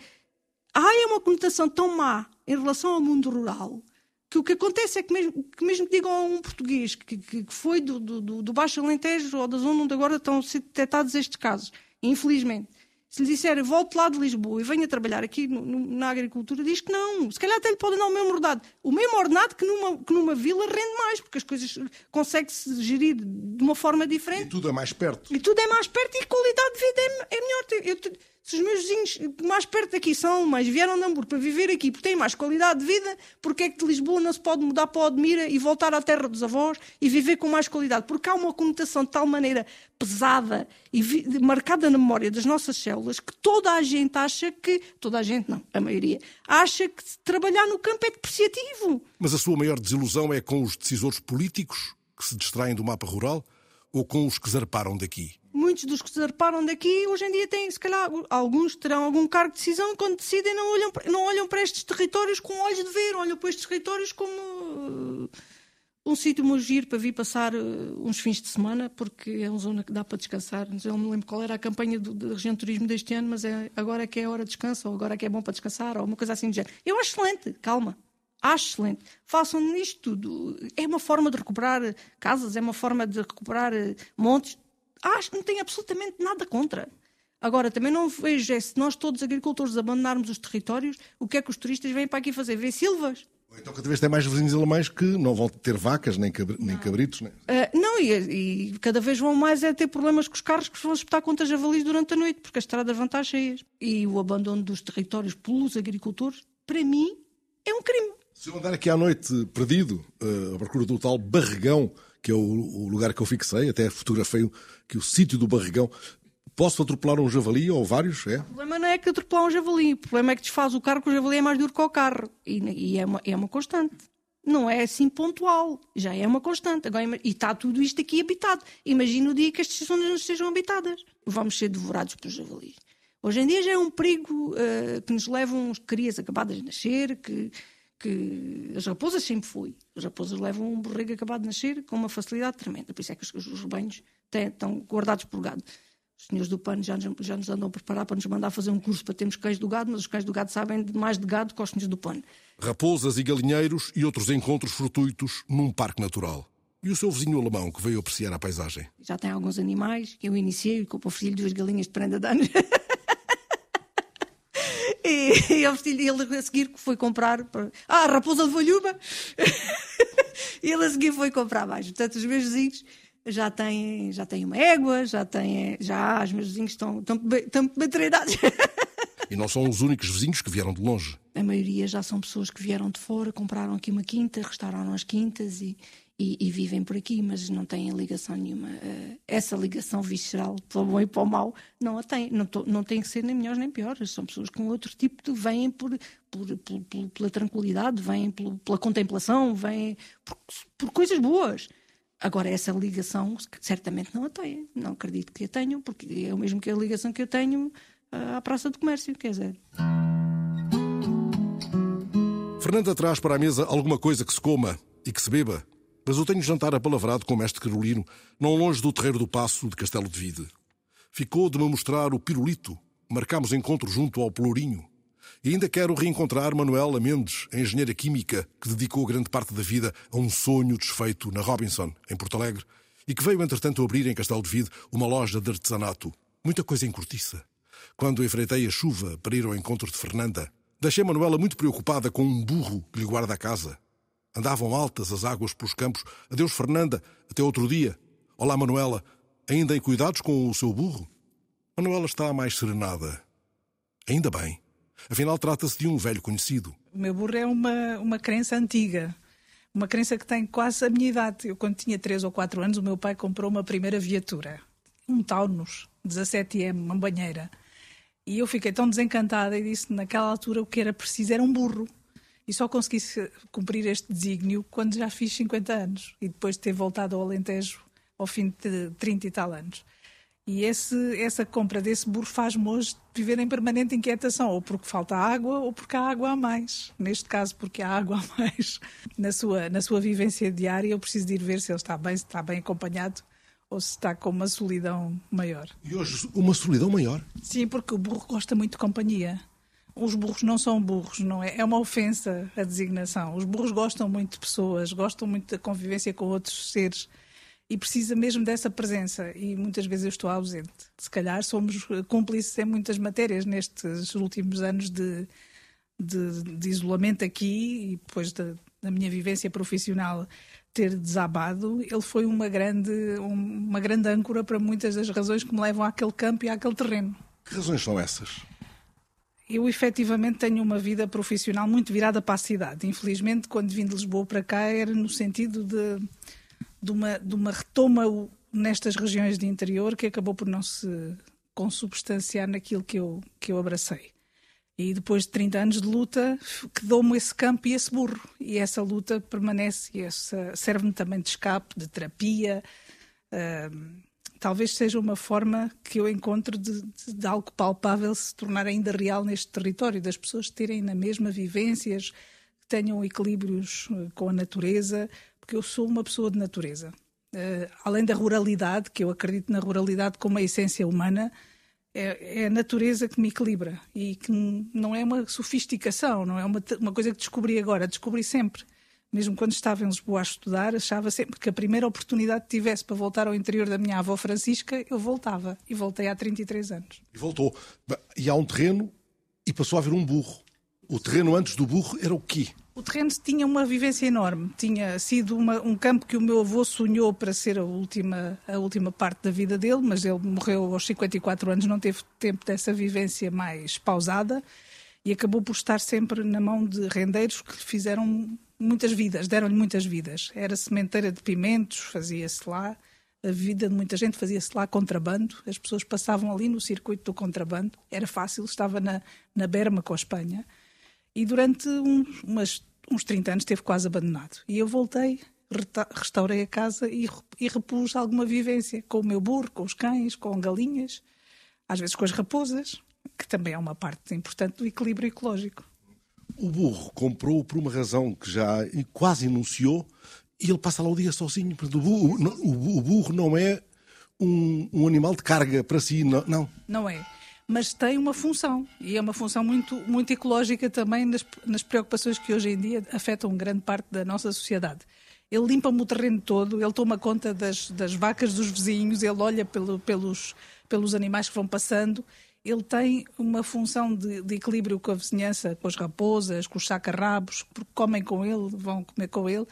há uma conotação tão má em relação ao mundo rural que o que acontece é que mesmo que, mesmo que digam a um português que, que, que foi do, do, do, Baixo Alentejo ou da zona onde agora estão a ser detectados estes casos, infelizmente, se lhe disser volte lá de Lisboa e venha trabalhar aqui no, no, na agricultura, diz que não. Se calhar até lhe podem dar o mesmo ordenado. O mesmo ordenado que numa, que numa vila rende mais, porque as coisas consegue-se gerir de uma forma diferente. E tudo é mais perto. E tudo é mais perto e a qualidade de vida é, é melhor. Eu, se os meus vizinhos mais perto daqui são mas vieram de Hamburgo para viver aqui porque têm mais qualidade de vida, porque é que de Lisboa não se pode mudar para Odmira e voltar à terra dos avós e viver com mais qualidade? Porque há uma conotação de tal maneira pesada e marcada na memória das nossas células que toda a gente acha que, toda a gente não, a maioria, acha que trabalhar no campo é depreciativo. Mas a sua maior desilusão é com os decisores políticos que se distraem do mapa rural ou com os que zarparam daqui? muitos dos que zarparam daqui hoje em dia têm, se calhar, alguns terão algum cargo de decisão quando decidem não olham, não olham para estes territórios com olhos de ver, olham para estes territórios como uh, um sítio muito giro para vir passar uh, uns fins de semana, porque é uma zona que dá para descansar. Eu não me lembro qual era a campanha do, da região de turismo deste ano, mas é agora é que é hora de descanso, ou agora é que é bom para descansar, ou uma coisa assim do género. Eu acho excelente, calma. Acho excelente. Façam nisto tudo. É uma forma de recuperar casas, é uma forma de recuperar uh, montes acho que não tenho absolutamente nada contra. Agora, também não vejo é se nós todos agricultores abandonarmos os territórios, o que é que os turistas vêm para aqui fazer? Ver silvas? Então cada vez tem mais vizinhos alemães que não vão ter vacas nem, cabr nem cabritos, né? Uh, não, e, e, cada vez vão mais é ter problemas com os carros que vão espetar contra javalis durante a noite, porque as estradas vão estar cheias. E o abandono dos territórios pelos agricultores, para mim, é um crime. Se eu andar aqui à noite perdido, uh, à procura do tal barregão, que é o, o lugar que eu fixei, até fotografei que o sítio do barrigão Posso atropelar um javali ou vários? É? O problema não é que atropelar um javali, o problema é que desfaz o carro, que o javali é mais duro que o carro. E, e é, uma, é uma constante. Não é assim pontual, já é uma constante. Agora, e está tudo isto aqui habitado. Imagina o dia que estas zonas não estejam habitadas. Vamos ser devorados pelos javalis. Hoje em dia já é um perigo uh, que nos levam crias acabadas de nascer, que que as raposas sempre foi. As raposas levam um borrego acabado de nascer com uma facilidade tremenda. Por isso é que os, os rebanhos têm, estão guardados por gado. Os senhores do PAN já nos, já nos andam a preparar para nos mandar fazer um curso para termos cães do gado, mas os cães do gado sabem mais de gado que os senhores do PAN. Raposas e galinheiros e outros encontros fortuitos num parque natural. E o seu vizinho alemão que veio apreciar a paisagem? Já tem alguns animais. Eu iniciei com o filho duas galinhas de prenda de anos. E, e ele a seguir foi comprar. Ah, raposa de Valhuba! e ele a seguir foi comprar mais. Portanto, os meus vizinhos já têm, já têm uma égua, já têm. Já, os meus vizinhos estão, estão, bem, estão bem treinados. E não são os únicos vizinhos que vieram de longe. A maioria já são pessoas que vieram de fora, compraram aqui uma quinta, restauraram as quintas e, e, e, vivem por aqui, mas não têm ligação nenhuma. Uh, essa ligação visceral, para o bom e para o mau, não a têm. Não, to, não têm que ser nem melhores nem piores. São pessoas com outro tipo de. vêm por, por, por, por pela tranquilidade, vêm pela contemplação, vêm por, coisas boas. Agora, essa ligação certamente não a têm. Não acredito que a tenham, porque é o mesmo que a ligação que eu tenho uh, à Praça do Comércio, quer dizer. Fernanda traz para a mesa alguma coisa que se coma e que se beba mas eu tenho jantar apalavrado com o mestre Carolino, não longe do terreiro do Passo de Castelo de Vide. Ficou de me mostrar o pirulito. Marcámos encontro junto ao Pelourinho. E ainda quero reencontrar Manuela Mendes, a engenheira química que dedicou grande parte da vida a um sonho desfeito na Robinson, em Porto Alegre, e que veio, entretanto, abrir em Castelo de Vide uma loja de artesanato. Muita coisa em cortiça. Quando enfrentei a chuva para ir ao encontro de Fernanda, deixei Manuela muito preocupada com um burro que lhe guarda a casa. Andavam altas as águas pelos campos. Adeus, Fernanda. Até outro dia. Olá, Manuela. Ainda em cuidados com o seu burro? Manuela está mais serenada. Ainda bem. Afinal, trata-se de um velho conhecido. O meu burro é uma, uma crença antiga. Uma criança que tem quase a minha idade. Eu, quando tinha 3 ou 4 anos, o meu pai comprou uma primeira viatura. Um Taunus, 17M, uma banheira. E eu fiquei tão desencantada e disse naquela altura o que era preciso era um burro. E só consegui cumprir este desígnio quando já fiz 50 anos e depois de ter voltado ao Alentejo ao fim de 30 e tal anos. E esse, essa compra desse burro faz-me hoje viver em permanente inquietação, ou porque falta água, ou porque há água a mais. Neste caso, porque há água a mais na sua, na sua vivência diária, eu preciso de ir ver se ele está bem, se está bem acompanhado, ou se está com uma solidão maior. E hoje, uma solidão maior? Sim, porque o burro gosta muito de companhia. Os burros não são burros, não é? É uma ofensa a designação. Os burros gostam muito de pessoas, gostam muito da convivência com outros seres e precisa mesmo dessa presença. E muitas vezes eu estou ausente. Se calhar somos cúmplices em muitas matérias nestes últimos anos de, de, de isolamento aqui e depois da, da, minha vivência profissional ter desabado. Ele foi uma grande, uma grande âncora para muitas das razões que me levam àquele campo e àquele terreno. Que razões são essas? Eu efetivamente tenho uma vida profissional muito virada para a cidade. Infelizmente, quando vim de Lisboa para cá, era no sentido de de uma, de uma retoma nestas regiões de interior que acabou por não se consubstanciar naquilo que eu, que eu abracei. E depois de 30 anos de luta, quedou-me esse campo e esse burro. E essa luta permanece e serve-me também de escape, de terapia. Uh, talvez seja uma forma que eu encontro de, de, de, algo palpável se tornar ainda real neste território, das pessoas terem na mesma vivências, que tenham equilíbrios eh, com a natureza, porque eu sou uma pessoa de natureza. Uh, além da ruralidade, que eu acredito na ruralidade como a essência humana, é, é, a natureza que me equilibra e que não é uma sofisticação, não é uma, uma coisa que descobri agora, descobri sempre. Mesmo quando estava em Lisboa a estudar, achava sempre que a primeira oportunidade que tivesse para voltar ao interior da minha avó Francisca, eu voltava. E voltei há 33 anos. E voltou. E há um terreno e passou a haver um burro. O terreno antes do burro era o quê? O terreno tinha uma vivência enorme. Tinha sido uma, um campo que o meu avô sonhou para ser a última, a última parte da vida dele, mas ele morreu aos 54 anos, não teve tempo dessa vivência mais pausada e acabou por estar sempre na mão de rendeiros que lhe fizeram muitas vidas, deram-lhe muitas vidas. Era sementeira de pimentos, fazia-se lá. A vida de muita gente fazia-se lá contrabando, as pessoas passavam ali no circuito do contrabando, era fácil, estava na, na berma com a Espanha. E durante um, umas uns 30 anos esteve quase abandonado. E eu voltei, restaurei a casa e, e repus alguma vivência com o meu burro, com os cães, com galinhas, às vezes com as raposas, que também é uma parte importante do equilíbrio ecológico. O burro comprou por uma razão que já quase enunciou e ele passa lá o dia sozinho. O burro, o burro não é um, um animal de carga para si, não. Não é mas tem uma função e é uma função muito, muito ecológica também nas, nas preocupações que hoje em dia afetam grande parte da nossa sociedade. Ele limpa-me o terreno todo, ele toma conta das, das vacas dos vizinhos, ele olha pelo, pelos, pelos animais que vão passando. Ele tem uma função de, de, equilíbrio com a vizinhança, com as raposas, com os sacarrabos, porque comem com ele, vão comer com ele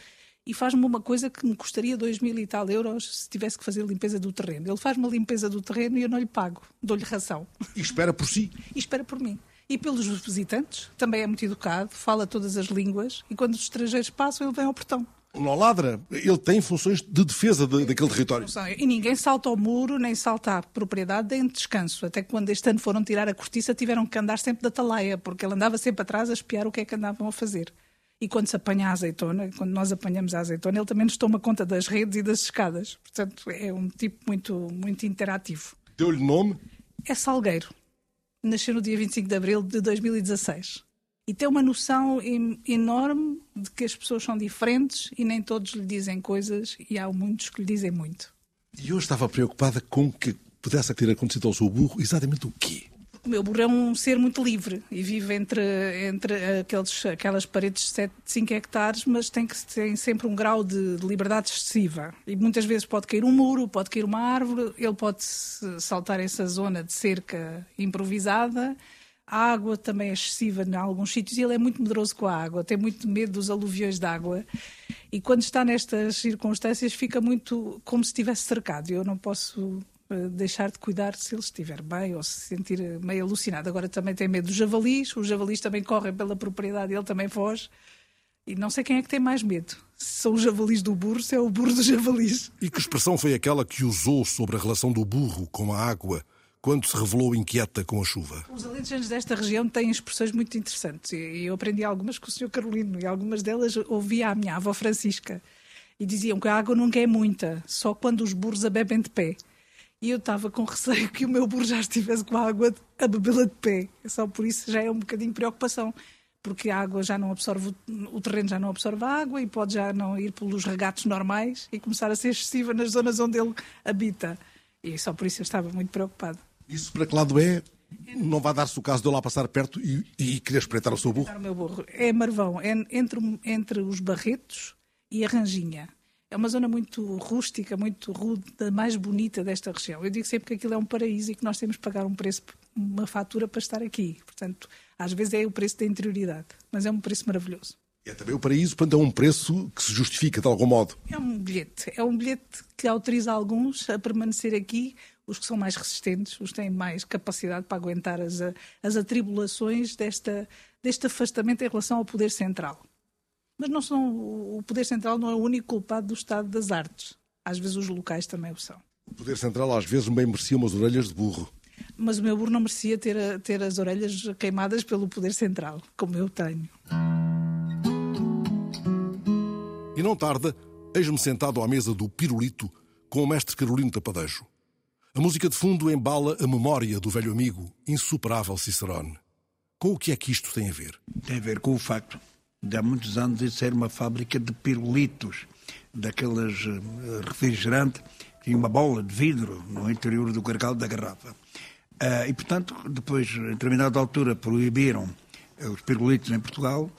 e faz-me uma coisa que me custaria dois mil e tal euros se tivesse que fazer limpeza do terreno. Ele faz-me a limpeza do terreno e eu não lhe pago, dou-lhe ração. E espera por si? E espera por mim. E pelos visitantes, também é muito educado, fala todas as línguas e quando os estrangeiros passam, ele vem ao portão. Não ladra, ele tem funções de defesa de, daquele território. E ninguém salta ao muro, nem salta à propriedade em descanso. Até quando este ano foram tirar a cortiça, tiveram que andar sempre da talaia, porque ele andava sempre atrás a espiar o que é que andavam a fazer. E quando se apanha a azeitona, quando nós apanhamos a azeitona, ele também nos toma conta das redes e das escadas. Portanto, é um tipo muito, muito interativo. Deu-lhe nome? É Salgueiro. Nasceu no dia 25 de abril de 2016. E tem uma noção enorme de que as pessoas são diferentes e nem todos lhe dizem coisas e há muitos que lhe dizem muito. E eu estava preocupada com que pudesse ter acontecido ao seu burro exatamente o quê? O meu burro é um ser muito livre e vive entre, entre aqueles, aquelas paredes de 5 hectares, mas tem, que, tem sempre um grau de, de, liberdade excessiva. E muitas vezes pode cair um muro, pode cair uma árvore, ele pode saltar essa zona de cerca improvisada. A água também é excessiva em alguns sítios e ele é muito medroso com a água, tem muito medo dos aluviões de água. E quando está nestas circunstâncias, fica muito como se estivesse cercado. Eu não posso deixar de cuidar se ele estiver bem ou se sentir meio alucinado. Agora também tem medo dos javalis, os javalis também correm pela propriedade, ele também foge. E não sei quem é que tem mais medo. Se são os javalis do burro, se é o burro dos javalis. E que expressão foi aquela que usou sobre a relação do burro com a água quando se revelou inquieta com a chuva? Os alentejanos desta região têm expressões muito interessantes. E eu aprendi algumas com o Sr. Carolino. E algumas delas ouvia a minha avó Francisca. E diziam que a água nunca é muita, só quando os burros a bebem de pé. E eu estava com receio que o meu burro já estivesse com a água a bebê-la de pé. Só por isso já é um bocadinho de preocupação porque a água já não absorve, o terreno já não absorve a água e pode já não ir pelos regatos normais e começar a ser excessiva nas zonas onde ele habita. E só por isso eu estava muito preocupado. Isso para que lado é? Não vai dar-se o caso de eu lá passar perto e, e querer espreitar o seu burro? O meu burro é Marvão, é entre, entre os Barretos e a Ranginha. É uma zona muito rústica, muito rude, a mais bonita desta região. Eu digo sempre que aquilo é um paraíso e que nós temos que pagar um preço, uma fatura para estar aqui. Portanto, às vezes é o preço da interioridade, mas é um preço maravilhoso. É também o paraíso, portanto, é um preço que se justifica de algum modo. É um bilhete. É um bilhete que autoriza alguns a permanecer aqui, os que são mais resistentes, os que têm mais capacidade para aguentar as, as atribulações desta, deste afastamento em relação ao poder central. Mas não são, o poder central não é o único culpado do estado das artes. Às vezes os locais também o são. O poder central às vezes bem merecia umas orelhas de burro mas o meu burro não merecia ter, ter as orelhas queimadas pelo poder central, como eu tenho. E não tarda, eis-me sentado à mesa do Pirulito com o mestre Carolino Tapadejo. A música de fundo embala a memória do velho amigo, insuperável Cicerone. Com o que é que isto tem a ver? Tem a ver com o facto de há muitos anos de ser uma fábrica de pirulitos, daqueles eh, refrigerantes, tinha uma bola de vidro no interior do gargalo da garrafa. Uh, e, portanto, depois, em determinada altura, proibiram os pirulitos em Portugal,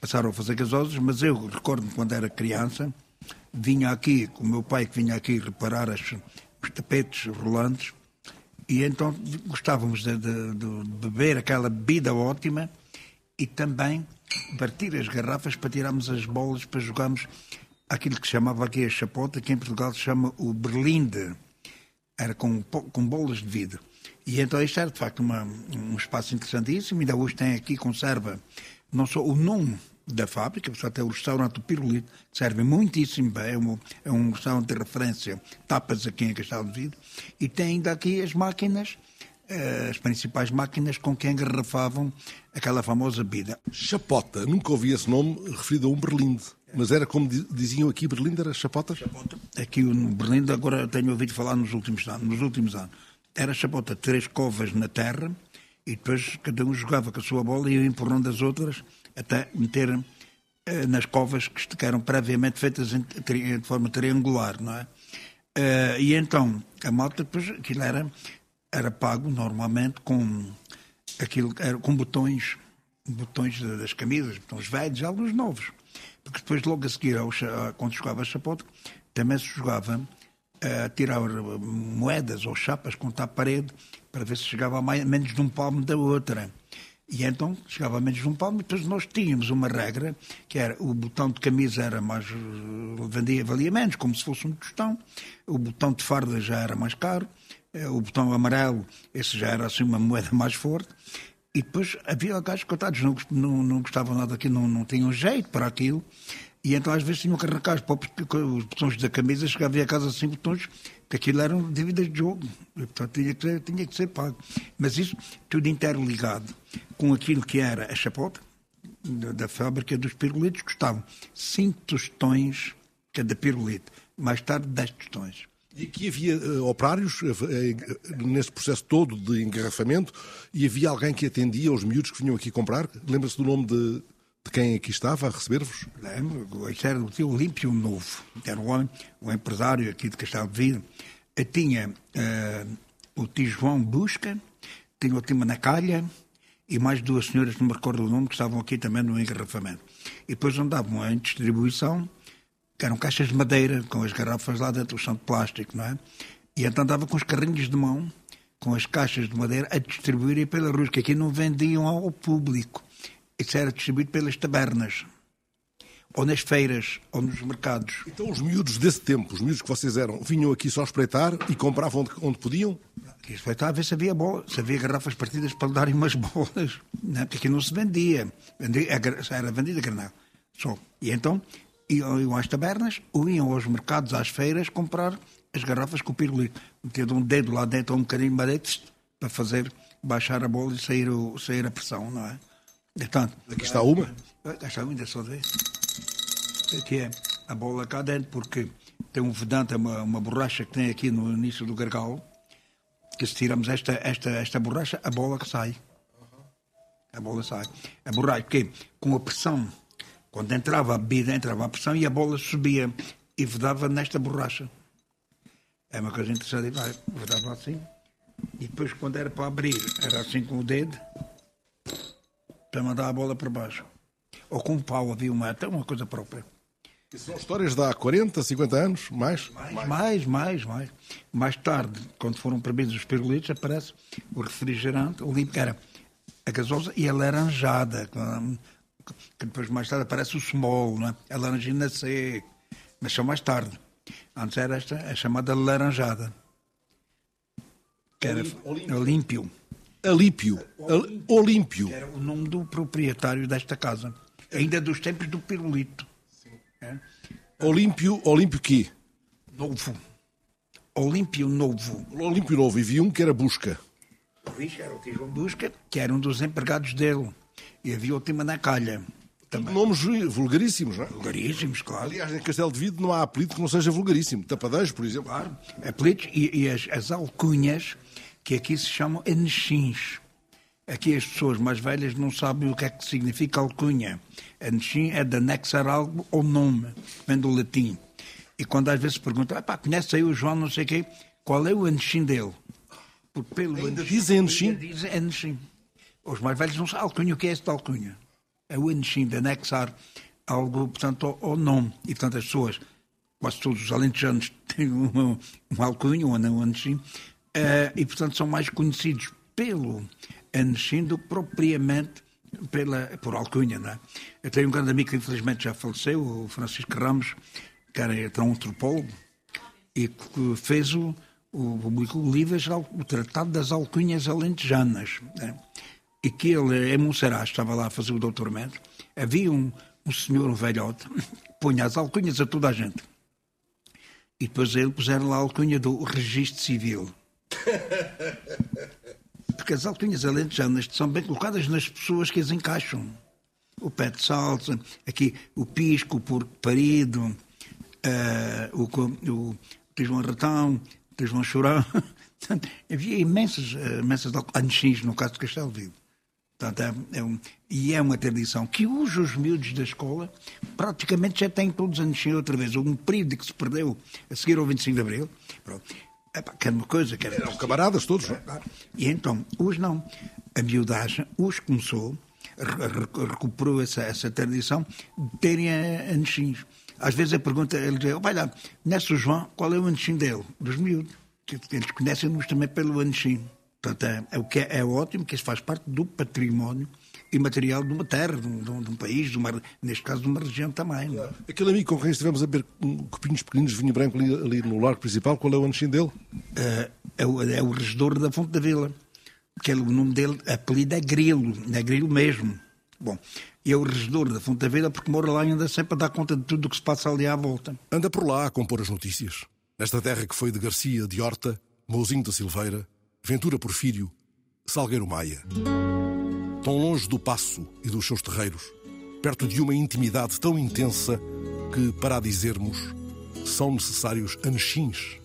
passaram a fazer gasosos, mas eu recordo-me quando era criança, vinha aqui, com o meu pai que vinha aqui reparar as, tapetes rolantes, e então gostávamos de, de, de, beber aquela bebida ótima e também partir as garrafas para tirarmos as bolas para jogarmos aquilo que chamava aqui a chapota, que em Portugal se chama o berlinde. Era com, com bolas de vidro. E então isto era de facto uma, um espaço interessantíssimo. Ainda hoje tem aqui, conserva não só o nome da fábrica, só até o restaurante do Pirulito, que serve muitíssimo bem, é um, é um restaurante de referência, tapas aqui em Castelo de Vidro, e tem ainda aqui as máquinas, eh, as principais máquinas com que engarrafavam aquela famosa bebida. Chapota, nunca ouvi esse nome referido a um berlinde. Mas era como diziam aqui, Berlinde era chapota? Chapota. Aqui no Berlinde, agora tenho ouvido falar nos últimos anos. Nos últimos anos era chapota, três covas na terra e depois cada um jogava com a sua bola e ia empurrando as outras até meter eh, nas covas que eram previamente feitas em, de forma triangular, não é? Eh, e então a malta depois aquilo era era pago normalmente com aquilo era com botões botões das camisas, botões velhos, alguns novos, porque depois logo a seguir ao, quando jogava a chapota também se jogava a tirar moedas ou chapas contra a parede para ver se chegava a mais, menos de um palmo da outra. E então chegava menos um palmo, e depois nós tínhamos uma regra, que era o botão de camisa era mais valia, valia menos, como se fosse um tostão, o botão de farda já era mais caro, eh, o botão amarelo, esse já era assim uma moeda mais forte, e depois havia gajos cotados, não, não, não gostavam nada daquilo, não, não tinham jeito para aquilo, e então às vezes tinham que arrancar os botões da camisa, chegava a casa sem botões, que aquilo eram dívidas de jogo, e, portanto tinha que, ser, tinha que ser pago. Mas isso tudo interligado com aquilo que era a chapota da, da fábrica dos pirulitos, custavam 5 tostões cada pirulito, mais tarde 10 tostões. E aqui havia uh, operários uh, uh, nesse processo todo de engarrafamento e havia alguém que atendia aos miúdos que vinham aqui comprar? Lembra-se do nome de de quem aqui estava a receber-vos? Lembro, isso era o tio Olímpio Novo, era um homem, um empresário aqui de Castelo de Vida. Tinha uh, o tio João Busca, tinha o tio Manacalha e mais duas senhoras, não me recordo o nome, que estavam aqui também no engarrafamento. E depois andavam em distribuição, eram caixas de madeira, com as garrafas lá dentro, são de plástico, não é? E então andava com os carrinhos de mão, com as caixas de madeira, a distribuírem pela rua, que aqui não vendiam ao público isso era distribuído pelas tabernas, ou nas feiras, ou nos mercados. Então os miúdos desse tempo, os miúdos que vocês eram, vinham aqui só espreitar e compravam onde, onde podiam? Aqui espreitar a ver se havia bola, se havia garrafas partidas para lhe darem umas bolas, não, é? porque aqui não se vendia, vendia era vendida granel. Só. E então iam, às tabernas ou iam aos mercados, às feiras, comprar as garrafas com o pirulito. Metendo um dedo lá dentro, um bocadinho de para fazer baixar a bola e sair, o, sair a pressão, não é? Portanto, aqui está uma. Está ainda só ver. Aqui é a bola cá dentro, porque tem um vedante, uma, uma borracha que tem aqui no início do gargalo, que se tiramos esta, esta, esta borracha, a bola que sai. A bola sai. A borracha, porque com a pressão, quando entrava a bebida, entrava a pressão e a bola subia e vedava nesta borracha. É uma coisa interessante. Vai, vedava assim. E depois, quando era para abrir, era assim com o dedo, para mandar a bola para baixo. Ou com o pau, havia uma, até uma coisa própria. E são histórias de há 40, 50 anos? Mais? Mais, mais, mais. Mais, mais tarde, quando foram proibidos os pirulitos, aparece o refrigerante, o limpo, que era a gasosa e a laranjada, que depois mais tarde aparece o small, não é? a laranjina C, mas só mais tarde. Antes era esta, a chamada laranjada, que era Olímpio. Olímpio. Olímpio. Era o nome do proprietário desta casa, ainda dos tempos do pirulito. É? Olímpio, Olímpio quê? Novo. Olímpio Novo. Olímpio Novo. E vi um que era Busca. Era o João Busca, que era um dos empregados dele. E havia o Tima na Calha. Também. Nomes vulgaríssimos, não é? Vulgaríssimos, claro. Aliás, em Castelo de Vido não há apelido que não seja vulgaríssimo. Tapadeiros, por exemplo. Claro. Apelidos e, e as, as, alcunhas, que aqui se chamam anexins. Aqui as pessoas mais velhas não sabem o que é que significa alcunha. Anexim é de anexar algo ao nome, vem do latim. E quando às vezes se pergunta, ah, conhece aí o João, não sei o quê, qual é o anexim dele? Porque pelo ainda dizem anexim? Dizem anexim. Os mais velhos não sabem alcunha, o que é esse de alcunha? É o anexim, de anexar algo, portanto, ao, nome. E, portanto, as pessoas, quase todos os alentejanos têm uma, uma alcunha, um anexim, e, portanto, são mais conhecidos pelo anexim do que propriamente pela, por alcunha, não é? Eu tenho um grande amigo que infelizmente já faleceu, o Francisco Ramos, que era, um antropólogo, e que fez o, o, publicou o livro o Tratado das Alcunhas Alentejanas. Né? E que ele, em Monserrat, estava lá a fazer o doutoramento, havia um, um senhor, um velhote, punha as alcunhas a toda a gente. E depois ele puseram lá a alcunha do registro civil. Porque as alcunhas alentejanas são bem colocadas nas pessoas que as encaixam. O pé de salsa, aqui o pisco, o porco parido, uh, o, o, o João Ratão, o João Chorão. havia imensas, uh, imensas alcunhas, no caso de Castelo Vivo. Portanto, é, é um, e é uma tradição que hoje os miúdos da escola praticamente já têm todos os anos outra vez. Um período que se perdeu a seguir ao 25 de Abril. Pronto. Epá, que era uma coisa que era. Eram camaradas todos, é? E então, os não. A miudagem, os começou, recuperou essa, essa tradição de terem anexins. Às vezes a pergunta, ele diz, vai lá, o João, qual é o anexim dele? Dos miúdos. Eles conhecem-nos também pelo anexim. Portanto, é, é, o que é, é ótimo, que isso faz parte do património imaterial de uma terra, de um, de um país, de uma, neste caso de uma região também. Claro. É? Aquele amigo com quem estivemos a beber um, copinhos pequeninos de vinho branco ali, ali, no largo principal, qual é o anexim dele? Uh, é, o, é o regedor da Fonte da Vila. Que é, o nome dele, apelido é Grilo, é Grilo mesmo. Bom, e é o regedor da Fonte da Vila porque mora lá e anda sempre a dar conta de tudo o que se passa ali à volta. Anda por lá a compor as notícias. Nesta terra que foi de Garcia, de Horta, Mouzinho da Silveira, Ventura Porfírio, Salgueiro Maia tão longe do passo e dos seus terreiros, perto de uma intimidade tão intensa que, para a dizermos, são necessários anexins.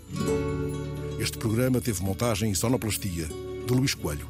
Este programa teve montagem e sonoplastia de Luís Coelho.